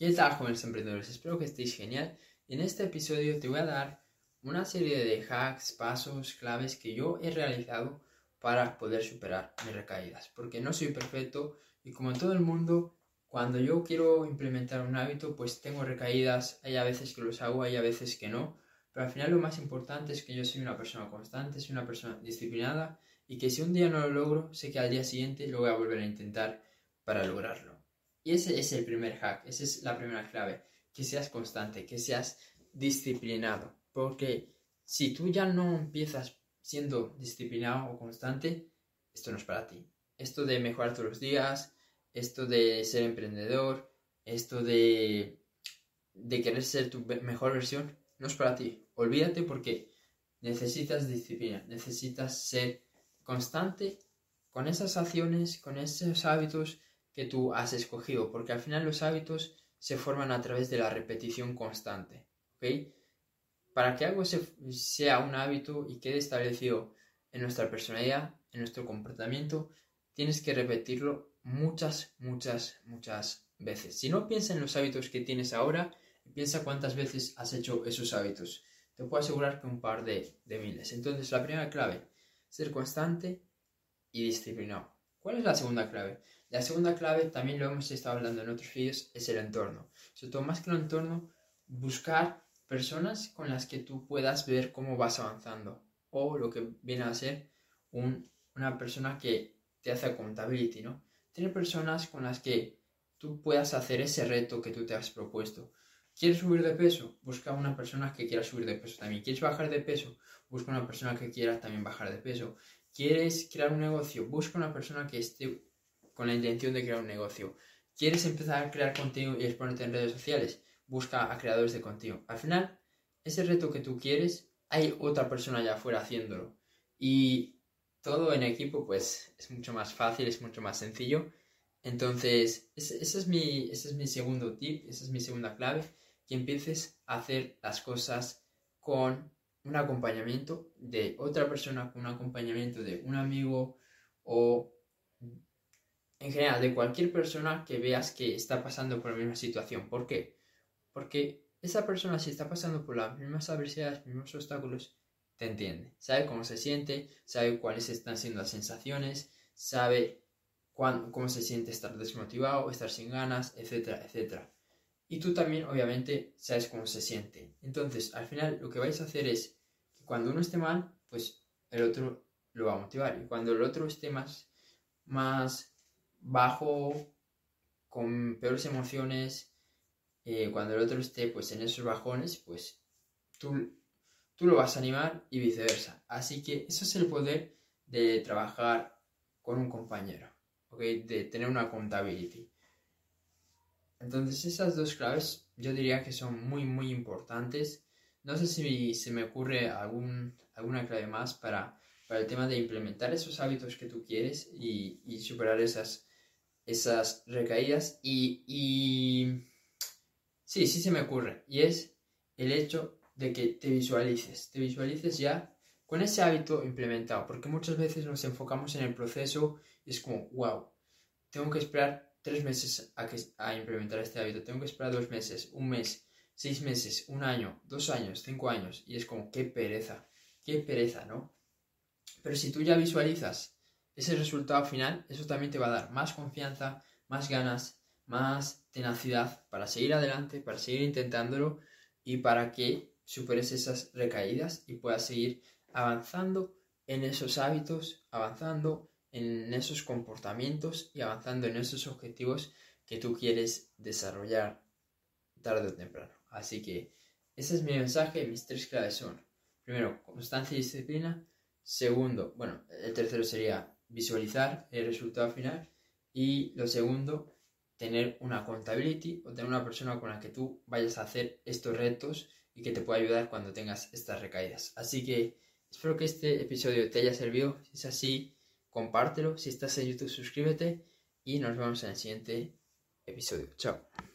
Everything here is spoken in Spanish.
¿Qué tal, jóvenes emprendedores? Espero que estéis genial. En este episodio te voy a dar una serie de hacks, pasos, claves que yo he realizado para poder superar mis recaídas. Porque no soy perfecto y como todo el mundo, cuando yo quiero implementar un hábito, pues tengo recaídas. Hay a veces que los hago, hay a veces que no. Pero al final lo más importante es que yo soy una persona constante, soy una persona disciplinada y que si un día no lo logro, sé que al día siguiente lo voy a volver a intentar para lograrlo. Y ese es el primer hack, esa es la primera clave, que seas constante, que seas disciplinado. Porque si tú ya no empiezas siendo disciplinado o constante, esto no es para ti. Esto de mejorar todos los días, esto de ser emprendedor, esto de, de querer ser tu mejor versión, no es para ti. Olvídate porque necesitas disciplina, necesitas ser constante con esas acciones, con esos hábitos que tú has escogido, porque al final los hábitos se forman a través de la repetición constante. ¿ok? Para que algo sea un hábito y quede establecido en nuestra personalidad, en nuestro comportamiento, tienes que repetirlo muchas, muchas, muchas veces. Si no piensa en los hábitos que tienes ahora, piensa cuántas veces has hecho esos hábitos. Te puedo asegurar que un par de miles. Entonces, la primera clave, ser constante y disciplinado. ¿Cuál es la segunda clave? La segunda clave, también lo hemos estado hablando en otros vídeos, es el entorno. Sobre todo, más que el entorno, buscar personas con las que tú puedas ver cómo vas avanzando. O lo que viene a ser una persona que te hace accountability, ¿no? Tener personas con las que tú puedas hacer ese reto que tú te has propuesto. ¿Quieres subir de peso? Busca una persona que quiera subir de peso también. ¿Quieres bajar de peso? Busca una persona que quiera también bajar de peso. ¿Quieres crear un negocio? Busca una persona que esté con la intención de crear un negocio. ¿Quieres empezar a crear contenido y exponerte en redes sociales? Busca a creadores de contenido. Al final, ese reto que tú quieres, hay otra persona allá afuera haciéndolo. Y todo en equipo, pues es mucho más fácil, es mucho más sencillo. Entonces, ese, es, mi, ese es mi segundo tip, esa es mi segunda clave, que empieces a hacer las cosas con un acompañamiento de otra persona, con un acompañamiento de un amigo o en general de cualquier persona que veas que está pasando por la misma situación. ¿Por qué? Porque esa persona si está pasando por las mismas adversidades, los mismos obstáculos, te entiende. Sabe cómo se siente, sabe cuáles están siendo las sensaciones, sabe cómo se siente estar desmotivado, estar sin ganas, etcétera, etcétera. Y tú también, obviamente, sabes cómo se siente. Entonces, al final, lo que vais a hacer es que cuando uno esté mal, pues el otro lo va a motivar. Y cuando el otro esté más, más bajo, con peores emociones, eh, cuando el otro esté pues en esos bajones, pues tú, tú lo vas a animar y viceversa. Así que eso es el poder de trabajar con un compañero, De tener una accountability. Entonces esas dos claves yo diría que son muy muy importantes. No sé si se me ocurre algún, alguna clave más para, para el tema de implementar esos hábitos que tú quieres y superar esas, esas recaídas y, y sí, sí se me ocurre. Y es el hecho de que te visualices, te visualices ya con ese hábito implementado, porque muchas veces nos enfocamos en el proceso y es como, wow, tengo que esperar tres meses a, que, a implementar este hábito, tengo que esperar dos meses, un mes, seis meses, un año, dos años, cinco años, y es como, qué pereza, qué pereza, ¿no? Pero si tú ya visualizas ese resultado final, eso también te va a dar más confianza, más ganas, más tenacidad para seguir adelante, para seguir intentándolo y para que superes esas recaídas y puedas seguir avanzando en esos hábitos, avanzando en esos comportamientos y avanzando en esos objetivos que tú quieres desarrollar tarde o temprano. Así que ese es mi mensaje, mis tres claves son, primero, constancia y disciplina, segundo, bueno, el tercero sería visualizar el resultado final y lo segundo, tener una accountability o tener una persona con la que tú vayas a hacer estos retos y que te pueda ayudar cuando tengas estas recaídas. Así que espero que este episodio te haya servido. Si es así, compártelo. Si estás en YouTube, suscríbete y nos vemos en el siguiente episodio. Chao.